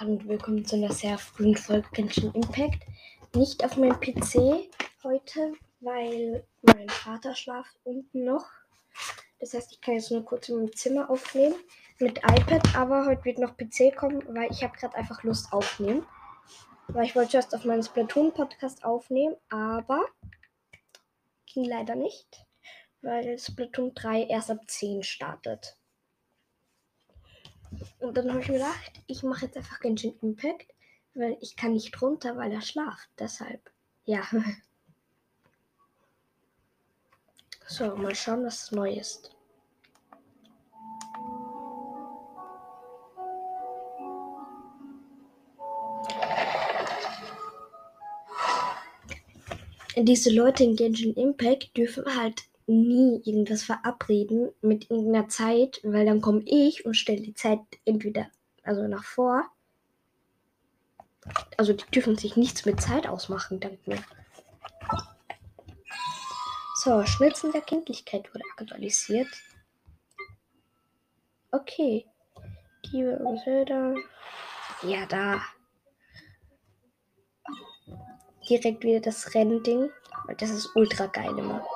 Hallo und willkommen zu einer sehr frühen Folge Genshin Impact. Nicht auf meinem PC heute, weil mein Vater schlaft unten noch. Das heißt, ich kann jetzt nur kurz in meinem Zimmer aufnehmen mit iPad, aber heute wird noch PC kommen, weil ich habe gerade einfach Lust aufnehmen. Weil ich wollte erst auf meinen Splatoon-Podcast aufnehmen, aber ging leider nicht, weil Splatoon 3 erst ab 10 startet. Und dann habe ich mir gedacht, ich mache jetzt einfach Genshin Impact, weil ich kann nicht runter, weil er schlaft. Deshalb, ja. So, mal schauen, was neu ist. Diese Leute in Genshin Impact dürfen halt nie irgendwas verabreden mit irgendeiner Zeit, weil dann komme ich und stelle die Zeit entweder also nach vor. Also die dürfen sich nichts mit Zeit ausmachen, dank mir. So, Schnitzen der Kindlichkeit wurde aktualisiert. Okay. Die Zelda. Ja, da. Direkt wieder das Rennding. Das ist ultra geil immer.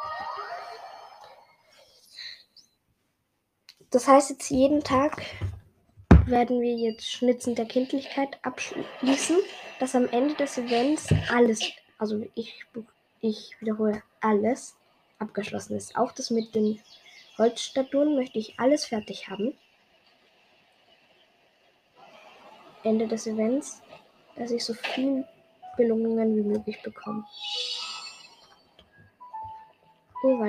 Das heißt jetzt jeden Tag werden wir jetzt Schnitzen der Kindlichkeit abschließen, dass am Ende des Events alles, also ich, ich wiederhole, alles abgeschlossen ist. Auch das mit den Holzstatuen möchte ich alles fertig haben. Ende des Events, dass ich so viel Belohnungen wie möglich bekomme. Oh,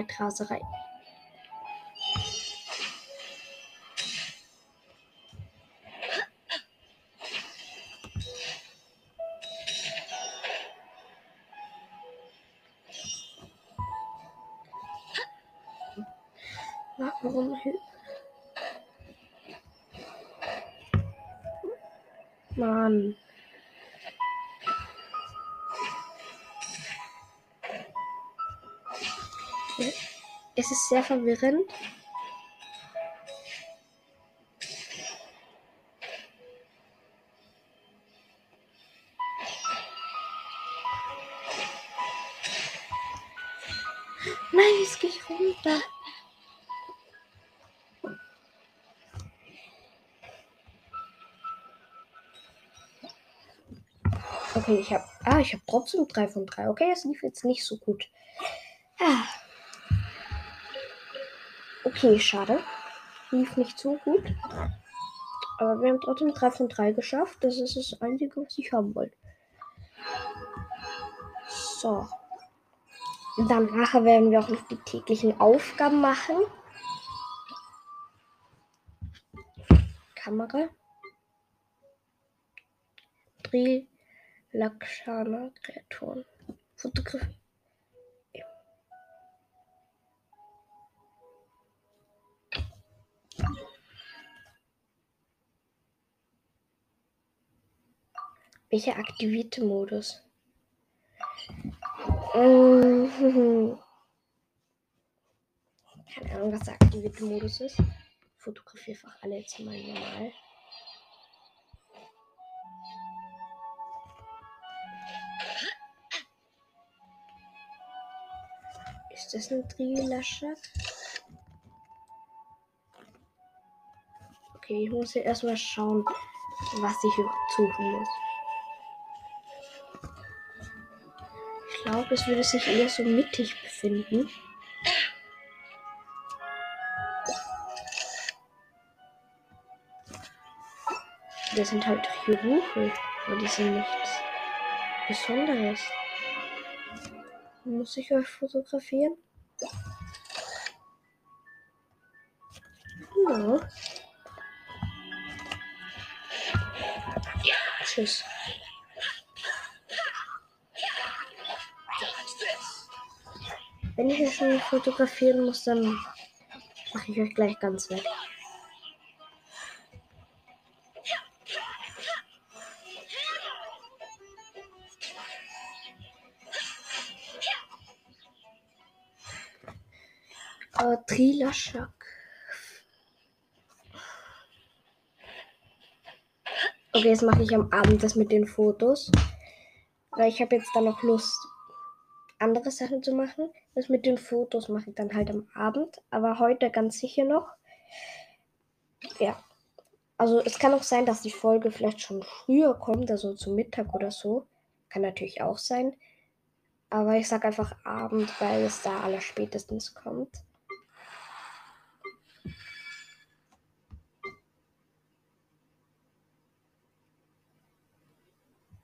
Es ist sehr verwirrend. Nein, jetzt gehe ich runter. Okay, ich habe. Ah, ich habe trotzdem 3 von 3. Okay, es lief jetzt nicht so gut. Okay, schade. Lief nicht so gut. Aber wir haben trotzdem 3 von 3 geschafft. Das ist das Einzige, was ich haben wollte. So. Danach werden wir auch noch die täglichen Aufgaben machen. Kamera. Dreh Lakshana-Kreaturen. Fotografie. Welcher aktivierte Modus? Keine Ahnung, was der aktivierte Modus ist. Fotografiere einfach alle jetzt mal normal. Ist das ein Trilaschak? Okay, ich muss hier erstmal schauen, was ich suchen muss. Glaube, es würde sich eher so mittig befinden. Das sind halt Hierurche, aber die sind nichts Besonderes. Muss ich euch fotografieren? Ja. Tschüss. Wenn ich euch schon fotografieren muss, dann mache ich euch gleich ganz weg. Trilaschak. Okay, jetzt mache ich am Abend das mit den Fotos. Weil ich habe jetzt dann noch Lust, andere Sachen zu machen. Das mit den Fotos mache ich dann halt am Abend. Aber heute ganz sicher noch. Ja. Also es kann auch sein, dass die Folge vielleicht schon früher kommt, also zu Mittag oder so. Kann natürlich auch sein. Aber ich sage einfach Abend, weil es da aller spätestens kommt.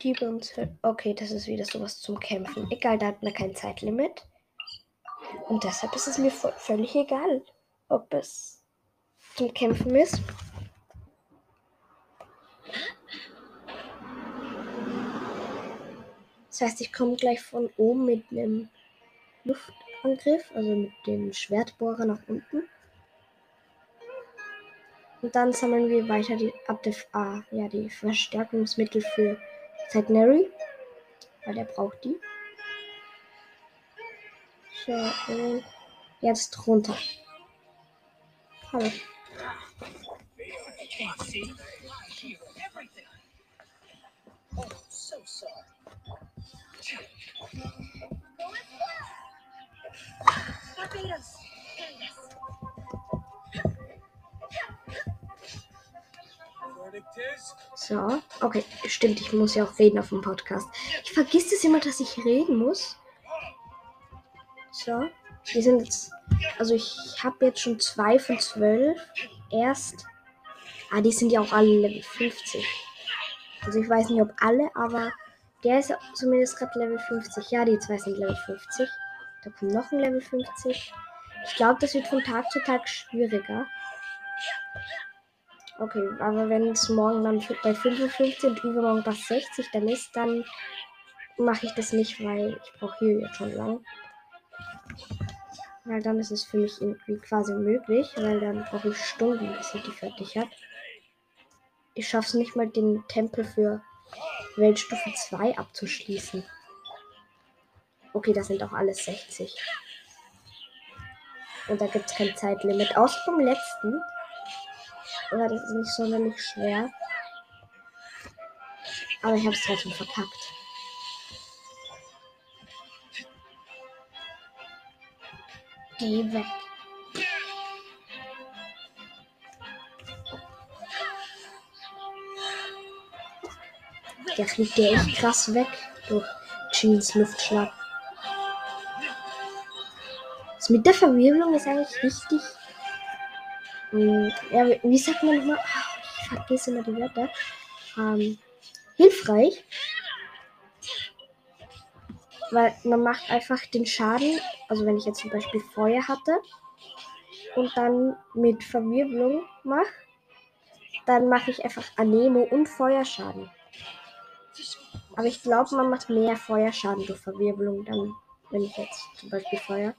Diebe und Okay, das ist wieder sowas zum Kämpfen. Egal, da hat man kein Zeitlimit. Und deshalb ist es mir völlig egal, ob es zum Kämpfen ist. Das heißt, ich komme gleich von oben mit einem Luftangriff, also mit dem Schwertbohrer nach unten. Und dann sammeln wir weiter die Abdef A, ja, die Verstärkungsmittel für Zagneri, weil der braucht die. Und jetzt runter. Hallo. So, okay, stimmt, ich muss ja auch reden auf dem Podcast. Ich vergiss es immer, dass ich reden muss. So, wir sind jetzt, also ich habe jetzt schon zwei von zwölf. Erst, ah, die sind ja auch alle Level 50. Also ich weiß nicht, ob alle, aber der ist zumindest gerade Level 50. Ja, die zwei sind Level 50. Da kommt noch ein Level 50. Ich glaube, das wird von Tag zu Tag schwieriger. Okay, aber wenn es morgen dann bei 55 und übermorgen bei 60 dann ist, dann mache ich das nicht, weil ich brauche hier jetzt schon lang. Weil dann ist es für mich irgendwie quasi möglich, weil dann brauche ich Stunden, bis ich die fertig habe. Ich schaffe es nicht mal, den Tempel für Weltstufe 2 abzuschließen. Okay, das sind auch alles 60. Und da gibt es kein Zeitlimit. Außer beim letzten. Oder das ist nicht sonderlich schwer. Aber ich habe es trotzdem verkackt. Geh weg. Der fliegt ja echt krass weg durch Jeans Luftschlag. Das mit der Verwirbelung ist eigentlich richtig ähm, ja, wie sagt man nochmal? Ich vergesse immer die Wörter. Ähm, hilfreich. Weil man macht einfach den Schaden, also wenn ich jetzt zum Beispiel Feuer hatte und dann mit Verwirbelung mache, dann mache ich einfach Anemo und Feuerschaden. Aber ich glaube, man macht mehr Feuerschaden durch Verwirbelung dann, wenn ich jetzt zum Beispiel Feuer.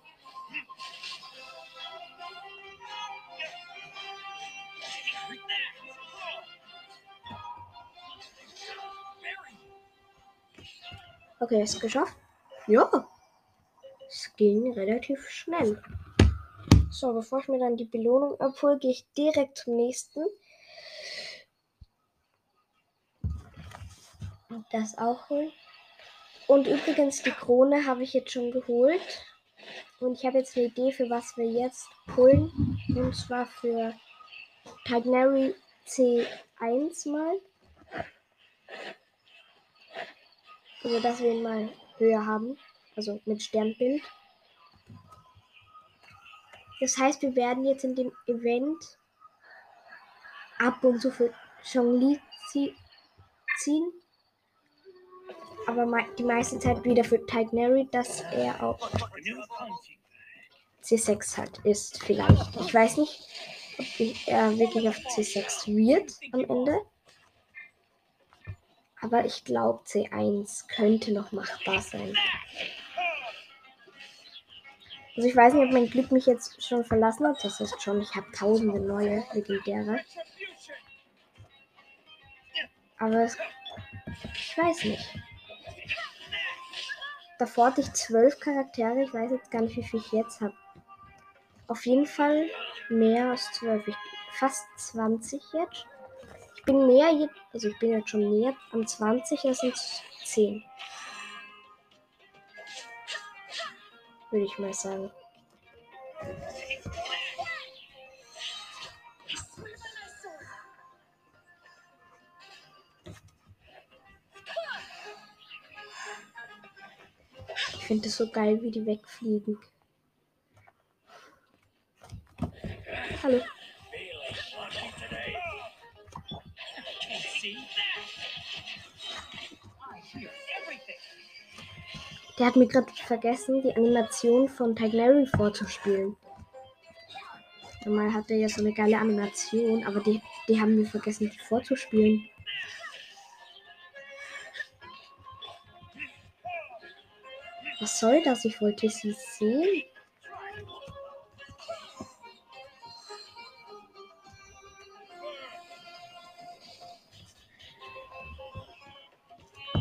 Okay, ist geschafft. Ja. Es ging relativ schnell. So, bevor ich mir dann die Belohnung abhole, gehe ich direkt zum nächsten. Das auch holen. Und übrigens, die Krone habe ich jetzt schon geholt. Und ich habe jetzt eine Idee, für was wir jetzt holen. Und zwar für Tagnary C1 mal. Also, dass wir ihn mal höher haben. Also mit Sternbild. Das heißt, wir werden jetzt in dem Event ab und zu für Chongli ziehen. Aber die meiste Zeit wieder für Tignary, dass er auch C6 hat, ist vielleicht. Ich weiß nicht, ob er wirklich auf C6 wird am Ende. Aber ich glaube, C1 könnte noch machbar sein. Also ich weiß nicht, ob mein Glück mich jetzt schon verlassen hat. Das ist schon, ich habe tausende neue legendäre. Aber es, ich weiß nicht. Davor hatte ich zwölf Charaktere. Ich weiß jetzt gar nicht, wie viel ich jetzt habe. Auf jeden Fall mehr als zwölf. Fast 20 jetzt Ich bin näher, also ich bin jetzt schon näher an 20, das sind 10. Würde ich mal sagen. Ich finde es so geil, wie die wegfliegen. Hallo. Der hat mir gerade vergessen, die Animation von Tignary vorzuspielen. Normal hat er ja so eine geile Animation, aber die, die haben wir vergessen die vorzuspielen. Was soll das? Ich wollte sie sehen.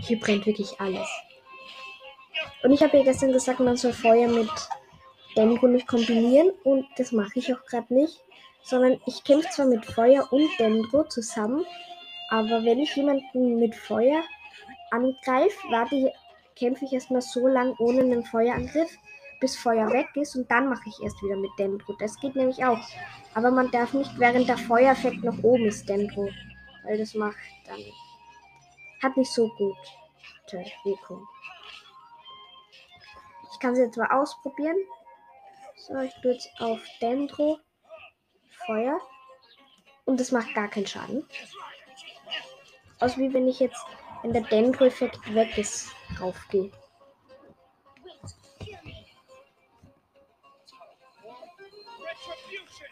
Hier brennt wirklich alles. Und ich habe ja gestern gesagt, man soll Feuer mit Dendro nicht kombinieren. Und das mache ich auch gerade nicht. Sondern ich kämpfe zwar mit Feuer und Dendro zusammen. Aber wenn ich jemanden mit Feuer angreife, warte, kämpfe ich erstmal so lang ohne einen Feuerangriff, bis Feuer weg ist. Und dann mache ich erst wieder mit Dendro. Das geht nämlich auch. Aber man darf nicht während der Feuereffekt noch oben ist Dendro. Weil das macht dann. Hat nicht so gute Wirkung kann sie jetzt mal ausprobieren. So, ich tue jetzt auf Dendro Feuer. Und das macht gar keinen Schaden. Aus wie wenn ich jetzt, wenn der Dendro-Effekt weg ist, raufgehe.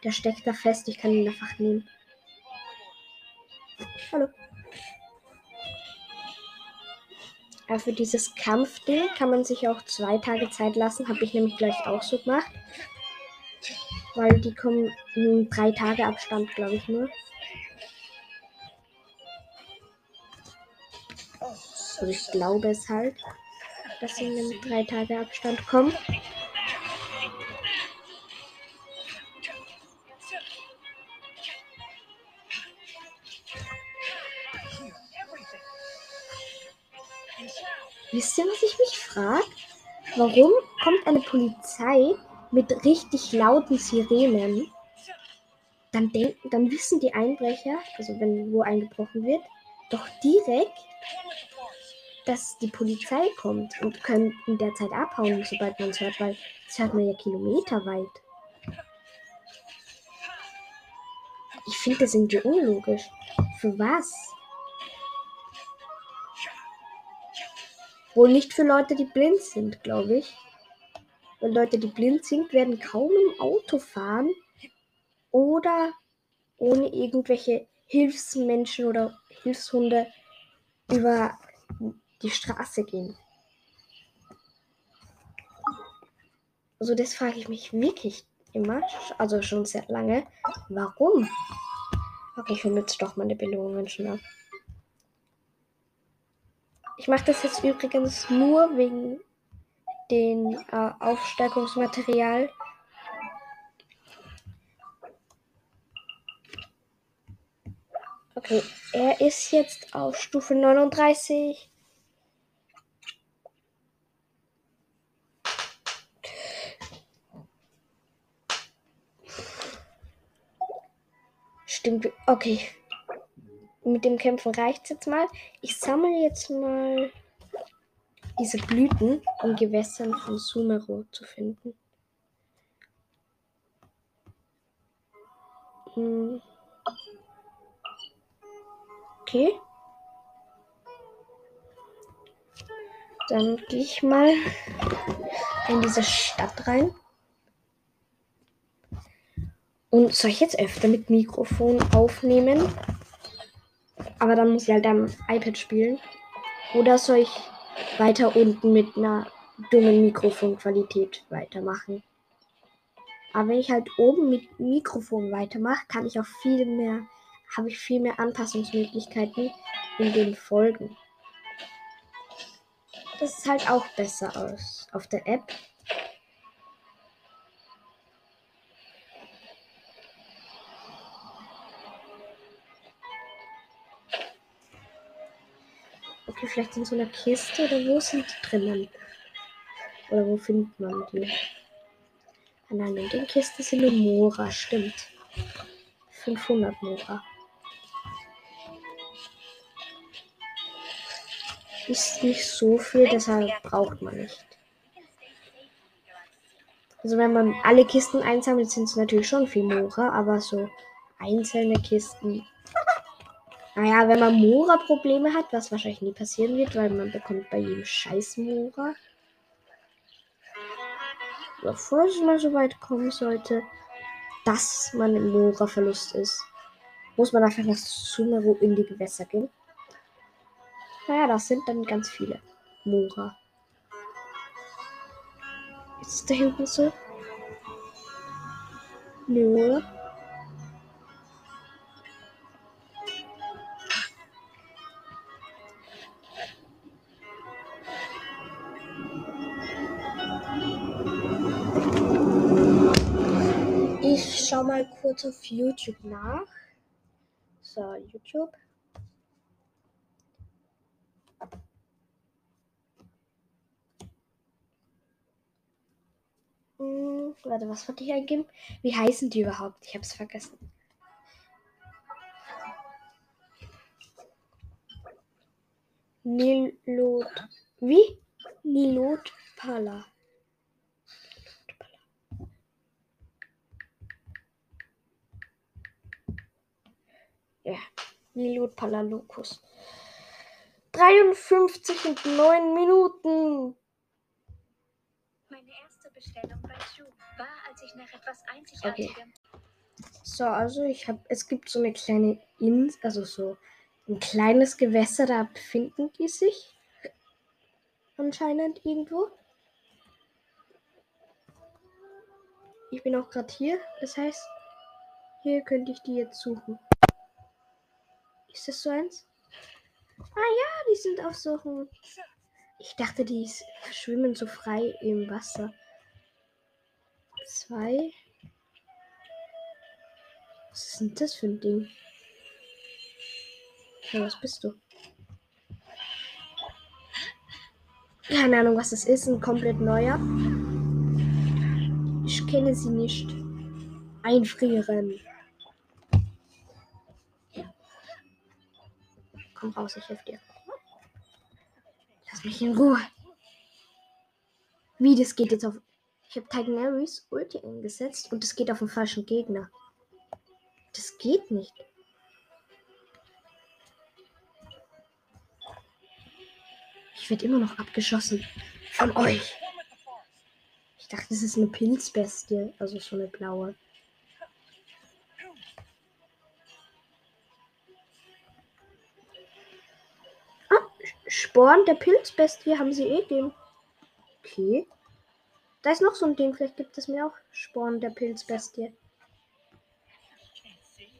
Der steckt da fest, ich kann ihn einfach nehmen. Hallo. Für dieses Kampfding kann man sich auch zwei Tage Zeit lassen. Habe ich nämlich gleich auch so gemacht. Weil die kommen in drei Tage Abstand, glaube ich nur. Also ich glaube es halt, dass sie in drei Tage Abstand kommen. Frage? Warum kommt eine Polizei mit richtig lauten Sirenen? Dann, denken, dann wissen die Einbrecher, also wenn wo eingebrochen wird, doch direkt, dass die Polizei kommt und können in der Zeit abhauen, sobald man es hört, weil das hört man ja kilometerweit. Ich finde das irgendwie unlogisch. Für was? Wohl nicht für Leute, die blind sind, glaube ich. Weil Leute, die blind sind, werden kaum im Auto fahren oder ohne irgendwelche Hilfsmenschen oder Hilfshunde über die Straße gehen. Also das frage ich mich wirklich immer, also schon sehr lange. Warum? Okay, ich hole jetzt doch meine Belohnungen schon ab. Ich mache das jetzt übrigens nur wegen den äh, Aufstärkungsmaterial. Okay, er ist jetzt auf Stufe 39. Stimmt, okay mit dem Kämpfen reicht es jetzt mal. Ich sammle jetzt mal diese Blüten, um Gewässern von Sumero zu finden. Hm. Okay. Dann gehe ich mal in diese Stadt rein. Und soll ich jetzt öfter mit Mikrofon aufnehmen? Aber dann muss ich halt am iPad spielen. Oder soll ich weiter unten mit einer dummen Mikrofonqualität weitermachen? Aber wenn ich halt oben mit Mikrofon weitermache, kann ich auch viel mehr, habe ich viel mehr Anpassungsmöglichkeiten in den Folgen. Das ist halt auch besser aus auf der App. Okay, vielleicht in so einer Kiste oder wo sind die drinnen? Oder wo findet man die? Ah nein, in den Kisten sind nur Mora, stimmt. 500 Mora. Ist nicht so viel, deshalb braucht man nicht. Also wenn man alle Kisten einsammelt, sind es natürlich schon viel Mora, aber so einzelne Kisten. Naja, wenn man Mora-Probleme hat, was wahrscheinlich nie passieren wird, weil man bekommt bei jedem Scheiß Mora. Bevor es mal so weit kommen sollte, dass man im Mora-Verlust ist, muss man einfach nach Sumeru in die Gewässer gehen. Naja, das sind dann ganz viele Mora. Ist es da hinten so? Nö. Ich schau mal kurz auf YouTube nach. So, YouTube. Hm, warte, was wollte ich eingeben? Wie heißen die überhaupt? Ich hab's vergessen. Nilot. Wie? Nilot Pala. Ja, Nilot Palalokus. 53 und 9 Minuten. Meine erste Bestellung bei Schuh war, als ich nach etwas Einzigartigem. So, also ich habe, es gibt so eine kleine Insel, also so ein kleines Gewässer, da befinden die sich anscheinend irgendwo. Ich bin auch gerade hier, das heißt, hier könnte ich die jetzt suchen. Ist das so eins? Ah ja, die sind auf so. Ich dachte, die schwimmen so frei im Wasser. Zwei. Was ist denn das für ein Ding? Ja, was bist du? Keine Ahnung, was das ist. Ein komplett neuer. Ich kenne sie nicht. Einfrieren. Komm raus, ich helfe dir. Lass mich in Ruhe. Wie, das geht jetzt auf. Ich habe Tignaris Ulti eingesetzt und es geht auf den falschen Gegner. Das geht nicht. Ich werde immer noch abgeschossen. Von euch. Ich dachte, das ist eine Pilzbestie. Also so eine blaue. Sporn der Pilzbestie haben sie eh den. Okay. Da ist noch so ein Ding. Vielleicht gibt es mir auch Sporn der Pilzbestie.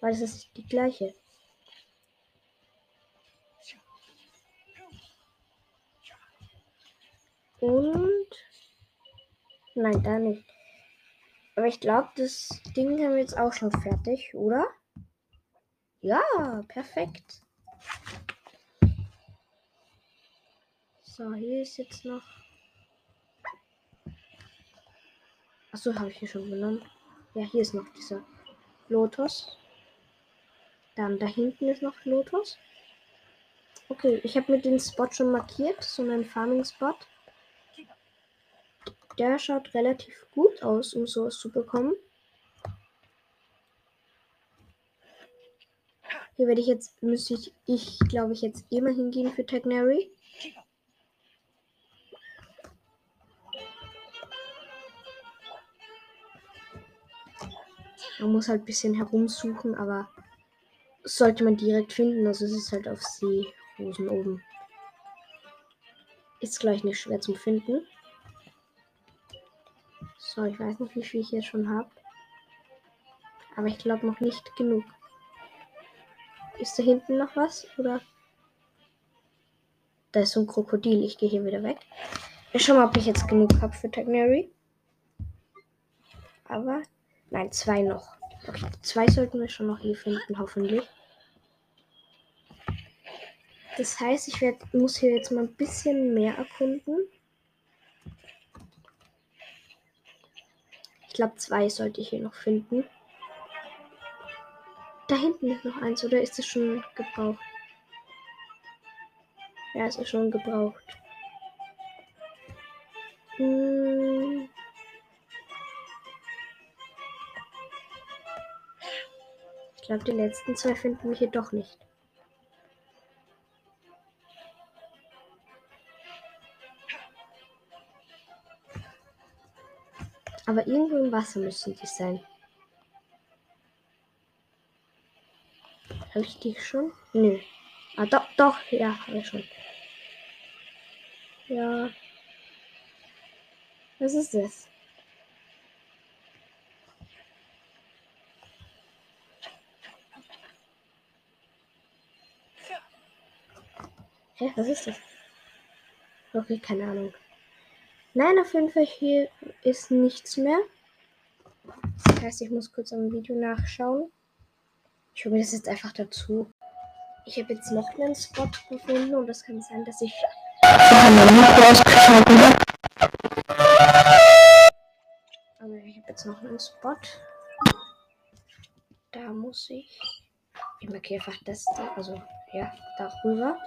Weil es ist die gleiche. Und. Nein, da nicht. Aber ich glaube, das Ding haben wir jetzt auch schon fertig, oder? Ja, perfekt. So, hier ist jetzt noch. Achso, habe ich hier schon genommen. Ja, hier ist noch dieser Lotus. Dann da hinten ist noch Lotus. Okay, ich habe mir den Spot schon markiert, so einen Farming-Spot. Der schaut relativ gut aus, um sowas zu bekommen. Hier werde ich jetzt, müsste ich, ich glaube ich, jetzt immer hingehen für Tagnary. Man muss halt ein bisschen herumsuchen, aber sollte man direkt finden. Also es ist halt auf Seerosen oben. Ist gleich nicht schwer zum Finden. So, ich weiß nicht, wie viel ich hier schon habe. Aber ich glaube noch nicht genug. Ist da hinten noch was? Oder? Da ist so ein Krokodil. Ich gehe hier wieder weg. Ich schau mal, ob ich jetzt genug habe für Tagnary. Aber. Nein, zwei noch. Okay, zwei sollten wir schon noch hier finden, hoffentlich. Das heißt, ich werd, muss hier jetzt mal ein bisschen mehr erkunden. Ich glaube, zwei sollte ich hier noch finden. Da hinten ist noch eins, oder ist es schon gebraucht? Ja, es ist schon gebraucht. Hm. Glaube, die letzten zwei finden wir hier doch nicht. Aber irgendwo im Wasser müssen die sein. Habe ich die schon? Nö. Ah, doch, doch, ja, habe ich schon. Ja. Was ist das? Hä, was ist das? Okay, keine Ahnung. Nein, auf jeden Fall hier ist nichts mehr. Das heißt, ich muss kurz am Video nachschauen. Ich hole mir das jetzt einfach dazu. Ich habe jetzt noch einen Spot gefunden und es kann sein, dass ich. Aber ich habe jetzt noch einen Spot. Da muss ich. Ich markiere einfach das da, also ja, darüber.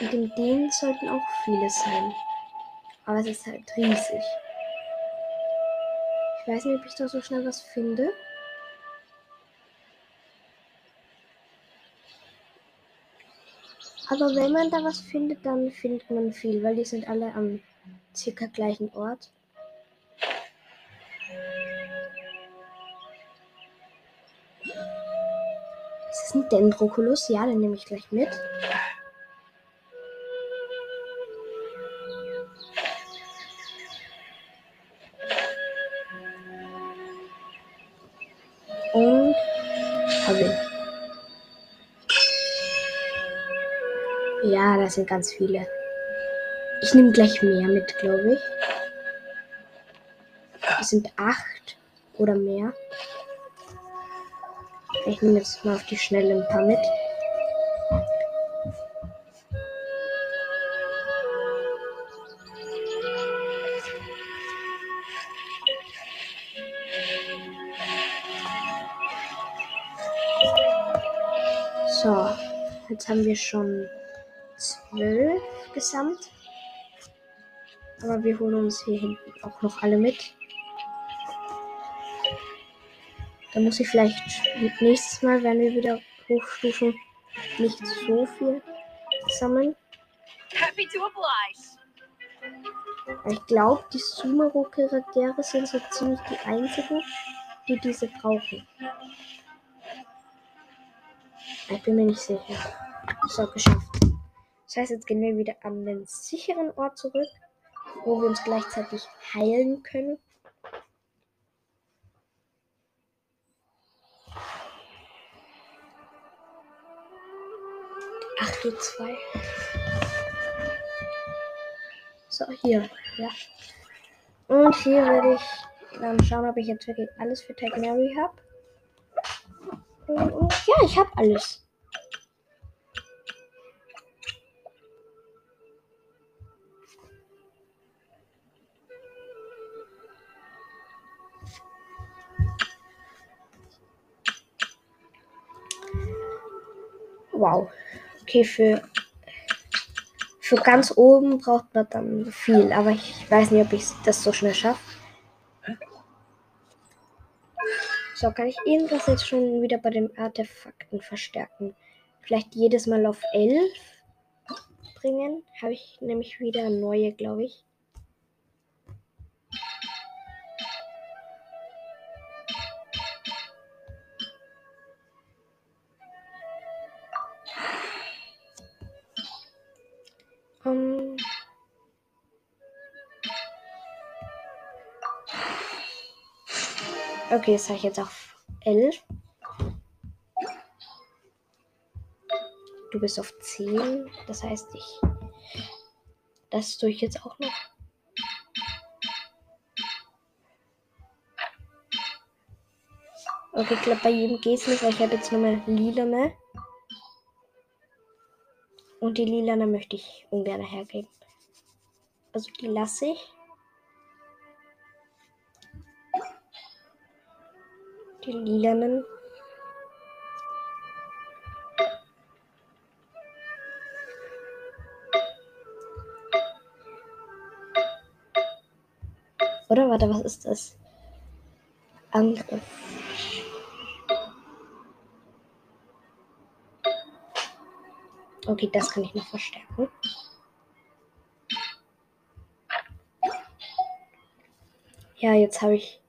Und in denen sollten auch viele sein. Aber es ist halt riesig. Ich weiß nicht, ob ich da so schnell was finde. Aber wenn man da was findet, dann findet man viel, weil die sind alle am circa gleichen Ort. Ist das ein Dendroculus? Ja, den nehme ich gleich mit. Ja, das sind ganz viele. Ich nehme gleich mehr mit, glaube ich. Es sind acht oder mehr. Ich nehme jetzt mal auf die Schnelle ein paar mit. So, jetzt haben wir schon zwölf gesamt. Aber wir holen uns hier hinten auch noch alle mit. Dann muss ich vielleicht nächstes Mal, wenn wir wieder hochstufen, nicht so viel sammeln. Happy to oblige. Ich glaube, die Sumeru-Charaktere sind so ziemlich die einzigen, die diese brauchen. Ich bin mir nicht sicher. So, geschafft. Das heißt, jetzt gehen wir wieder an den sicheren Ort zurück, wo wir uns gleichzeitig heilen können. Acht Uhr zwei. So, hier. Ja. Und hier werde ich dann schauen, ob ich jetzt wirklich alles für Tag Mary habe. Ja, ich habe alles. Wow. Okay, für, für ganz oben braucht man dann viel, aber ich weiß nicht, ob ich das so schnell schaffe. So, kann ich irgendwas jetzt schon wieder bei den Artefakten verstärken? Vielleicht jedes Mal auf 11 bringen? Habe ich nämlich wieder neue, glaube ich. Okay, das habe ich jetzt auf 11. Du bist auf 10. Das heißt, ich. Das tue ich jetzt auch noch. Okay, ich glaube, bei jedem geht es nicht, weil ich habe jetzt nochmal lila mehr. Und die lilane möchte ich ungern hergeben. Also die lasse ich. Die lilanen. Oder warte, was ist das? Angriff. Okay, das kann ich noch verstärken. Ja, jetzt habe ich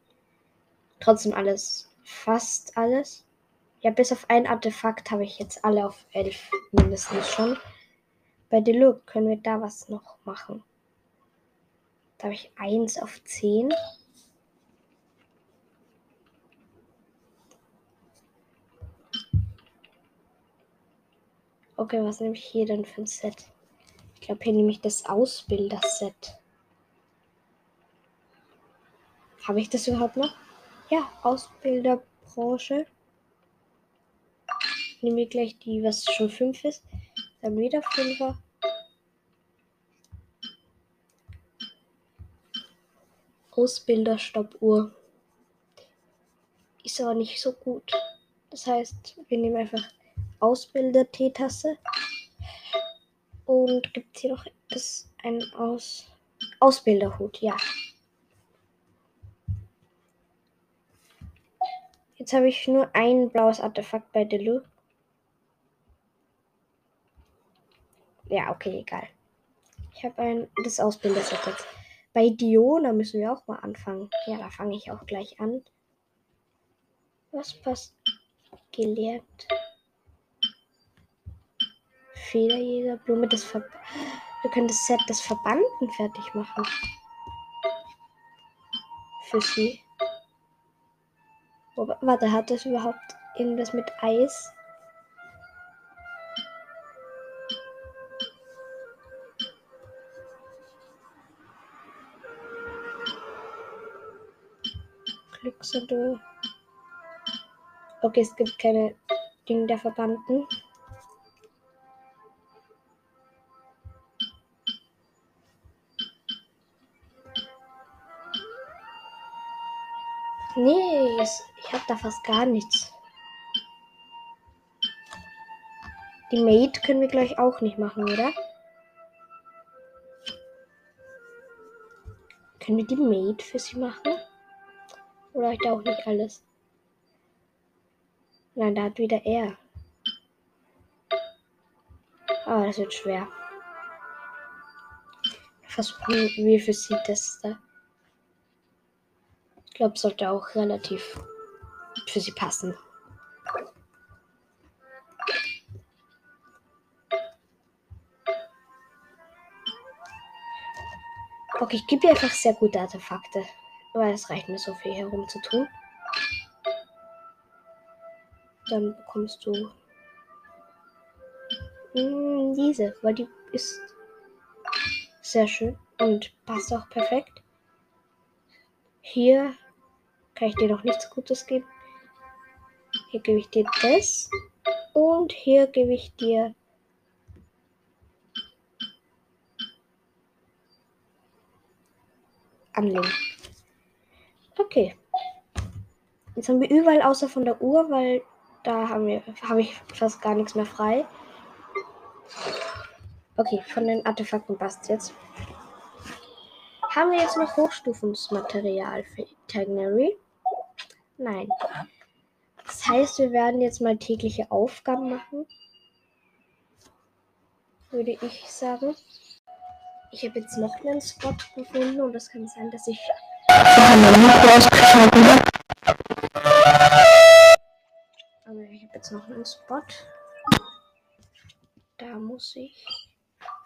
trotzdem alles, fast alles. Ja, bis auf ein Artefakt habe ich jetzt alle auf 11 mindestens schon. Bei Deluxe können wir da was noch machen. Da habe ich 1 auf 10. Okay, was nehme ich hier denn für ein Set? Ich glaube, hier nehme ich das Ausbilder-Set. Habe ich das überhaupt noch? Ja, Ausbilderbranche. Nehmen wir gleich die, was schon 5 ist. Dann wieder 5er. Ausbilderstoppuhr. Ist aber nicht so gut. Das heißt, wir nehmen einfach Ausbilder-Teetasse. Und gibt es hier noch das, ein Aus Ausbilderhut, ja. Jetzt habe ich nur ein blaues Artefakt bei Delu. Ja, okay, egal. Ich habe ein das Ausbilderset jetzt. Bei Diona müssen wir auch mal anfangen. Ja, da fange ich auch gleich an. Was passt? Gelehrt. Federjäger, Blume des Ver Wir können das Set des Verbanden fertig machen. Für sie. Oh, warte, hat das überhaupt irgendwas mit Eis? Glücksende. Okay, es gibt keine Dinge der Verbanden. Nee, ich da fast gar nichts. Die Mate können wir gleich auch nicht machen, oder? Können wir die Mate für sie machen? Oder ich da auch nicht alles? Nein, da hat wieder er. Aber das wird schwer. Versuchen wir für sie das da. Ich glaube, sollte auch relativ für sie passen. Okay, ich gebe dir einfach sehr gute Artefakte. Weil es reicht mir so viel herum zu tun. Dann bekommst du mh, diese, weil die ist sehr schön und passt auch perfekt. Hier kann ich dir noch nichts Gutes geben. Hier gebe ich dir das. Und hier gebe ich dir Anlegen. Okay. Jetzt haben wir überall außer von der Uhr, weil da haben wir, habe ich fast gar nichts mehr frei. Okay, von den Artefakten passt jetzt. Haben wir jetzt noch Hochstufungsmaterial für Itinerary? Nein. Das heißt, wir werden jetzt mal tägliche Aufgaben machen. Würde ich sagen. Ich habe jetzt noch einen Spot gefunden und es kann sein, dass ich. Also ich habe jetzt noch einen Spot. Da muss ich.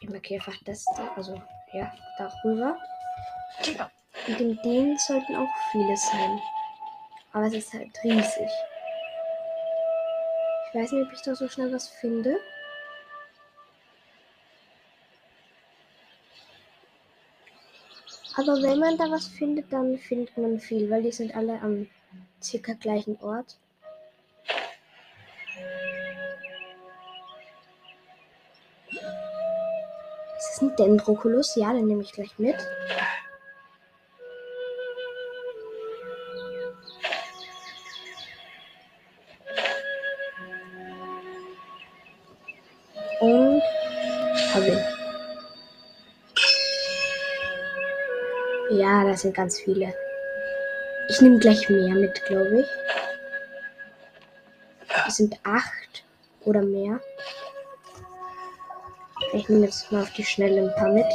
Ich markiere einfach das da, also ja, darüber. Und in denen sollten auch viele sein. Aber es ist halt riesig. Weiß nicht, ob ich da so schnell was finde. Aber wenn man da was findet, dann findet man viel, weil die sind alle am circa gleichen Ort. Ist das ein Dendroculus? Ja, den nehme ich gleich mit. Das sind ganz viele. Ich nehme gleich mehr mit, glaube ich. Es sind acht oder mehr. Ich nehme jetzt mal auf die Schnelle ein paar mit.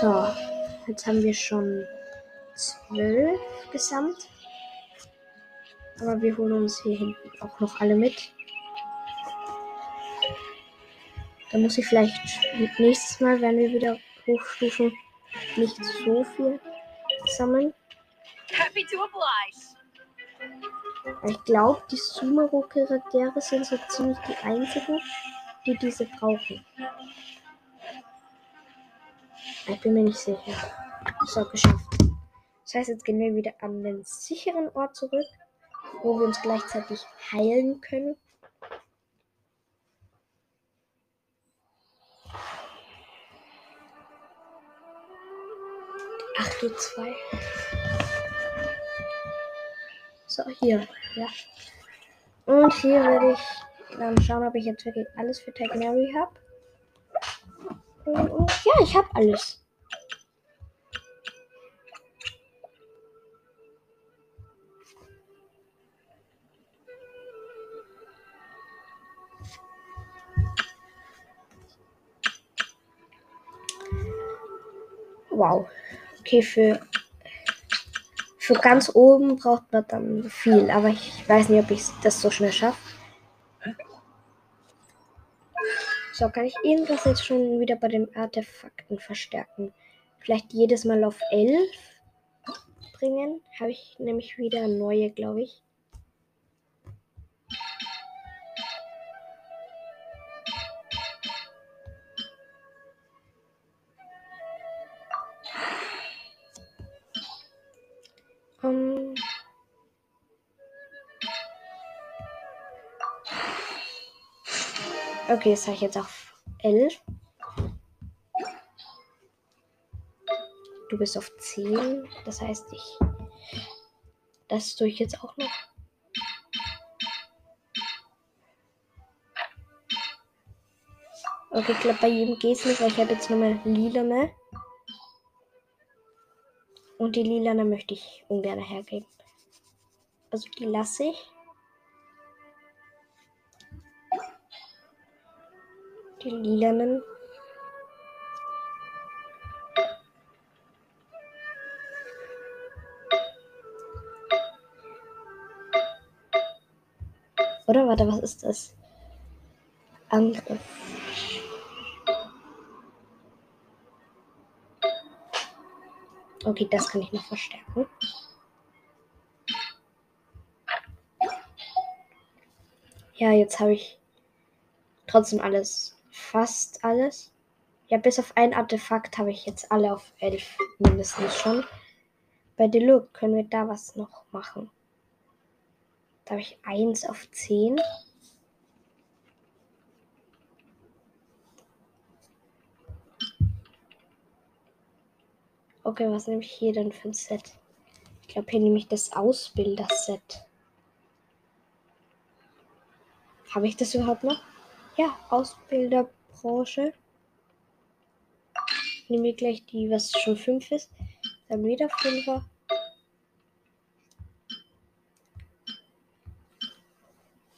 So, jetzt haben wir schon zwölf gesamt. Aber wir holen uns hier hinten auch noch alle mit. Dann muss ich vielleicht nächstes Mal, wenn wir wieder hochstufen, nicht so viel sammeln. Happy to oblige. Ich glaube, die Sumeru-Charaktere sind so ziemlich die einzigen, die diese brauchen. Ich bin mir nicht sicher. So, geschafft. Das heißt, jetzt gehen wir wieder an den sicheren Ort zurück, wo wir uns gleichzeitig heilen können. Acht Uhr zwei. So, hier. Ja. Und hier werde ich dann schauen, ob ich jetzt wirklich alles für Tag Mary habe. Ja, ich habe alles. Wow. Okay, für, für ganz oben braucht man dann viel, aber ich weiß nicht, ob ich das so schnell schaffe. So, kann ich irgendwas jetzt schon wieder bei den Artefakten verstärken? Vielleicht jedes Mal auf 11 bringen? Habe ich nämlich wieder neue, glaube ich. Okay, das habe ich jetzt auf 11. Du bist auf 10. Das heißt, ich. Das tue ich jetzt auch noch. Okay, ich glaube, bei jedem geht es nicht, weil ich habe jetzt nochmal lila, ne? Und die lilane möchte ich ungern hergeben. Also die lasse ich. Die lilanen. Oder warte, was ist das? Angriff. Okay, das kann ich noch verstärken. Ja, jetzt habe ich trotzdem alles, fast alles. Ja, bis auf ein Artefakt habe ich jetzt alle auf 11 mindestens schon. Bei Deluxe können wir da was noch machen. Da habe ich 1 auf 10. Okay, was nehme ich hier denn für ein Set? Ich glaube, hier nehme ich das Ausbilder-Set. Habe ich das überhaupt noch? Ja, Ausbilderbranche. Nehme ich gleich die, was schon 5 ist. Dann wieder 5er.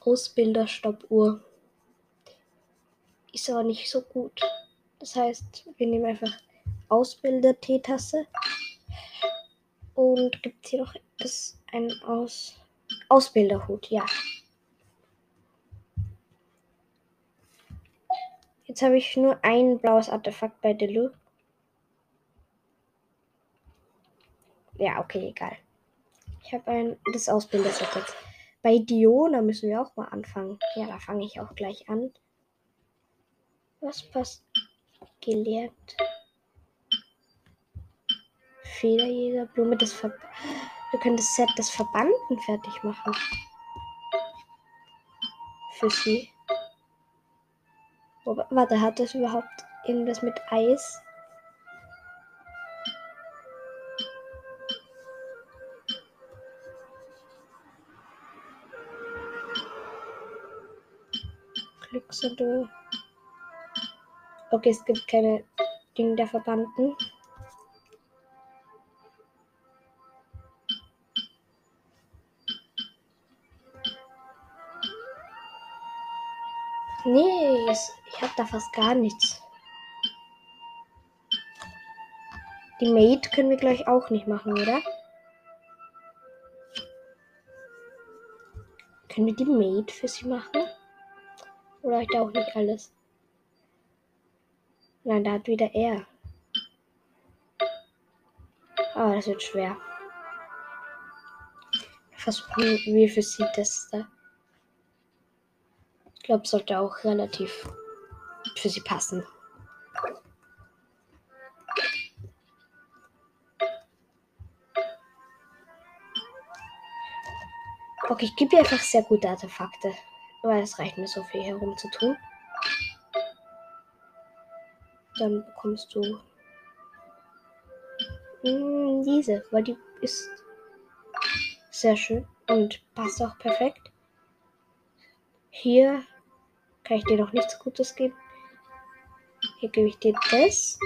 Ausbilderstoppuhr. Ist aber nicht so gut. Das heißt, wir nehmen einfach Ausbilder-Teetasse. Und gibt es hier noch das, ein Aus Ausbilderhut? Ja. Jetzt habe ich nur ein blaues Artefakt bei Delu. Ja, okay, egal. Ich habe ein das Ausbilderset jetzt. Bei Diona müssen wir auch mal anfangen. Ja, da fange ich auch gleich an. Was passt? Gelehrt. Federjäger, Blume des Ver Wir können das Set des Verbanden fertig machen. Für sie. Warte, hat das überhaupt irgendwas mit Eis? Glücksritter. Okay, es gibt keine Dinge der Verbanden. Nee, ich habe da fast gar nichts. Die Maid können wir gleich auch nicht machen, oder? Können wir die Maid für sie machen? Oder ich auch nicht alles? Nein, da hat wieder er. Aber das wird schwer. Versuchen wir für sie das da. Ich glaube, sollte auch relativ für sie passen. Okay, ich gebe dir einfach sehr gute Artefakte. Weil es reicht mir so viel herumzutun. Dann bekommst du hm, diese, weil die ist sehr schön und passt auch perfekt. Hier kann ich dir noch nichts Gutes geben. Hier gebe ich dir das.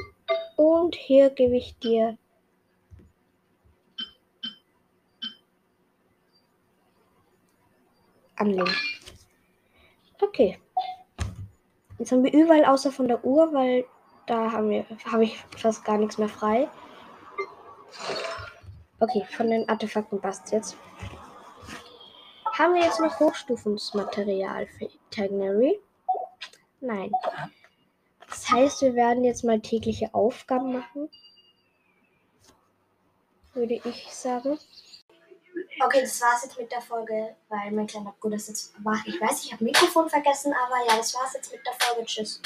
Und hier gebe ich dir Anlegen. Okay. Jetzt haben wir überall außer von der Uhr, weil da haben wir, habe ich fast gar nichts mehr frei. Okay, von den Artefakten passt jetzt. Haben wir jetzt noch Hochstufungsmaterial für Itinerary? Nein. Das heißt, wir werden jetzt mal tägliche Aufgaben machen. Würde ich sagen. Okay, das war's jetzt mit der Folge, weil mein kleiner Bruder ist jetzt wach. Ich weiß, ich habe Mikrofon vergessen, aber ja, das war's jetzt mit der Folge. Tschüss.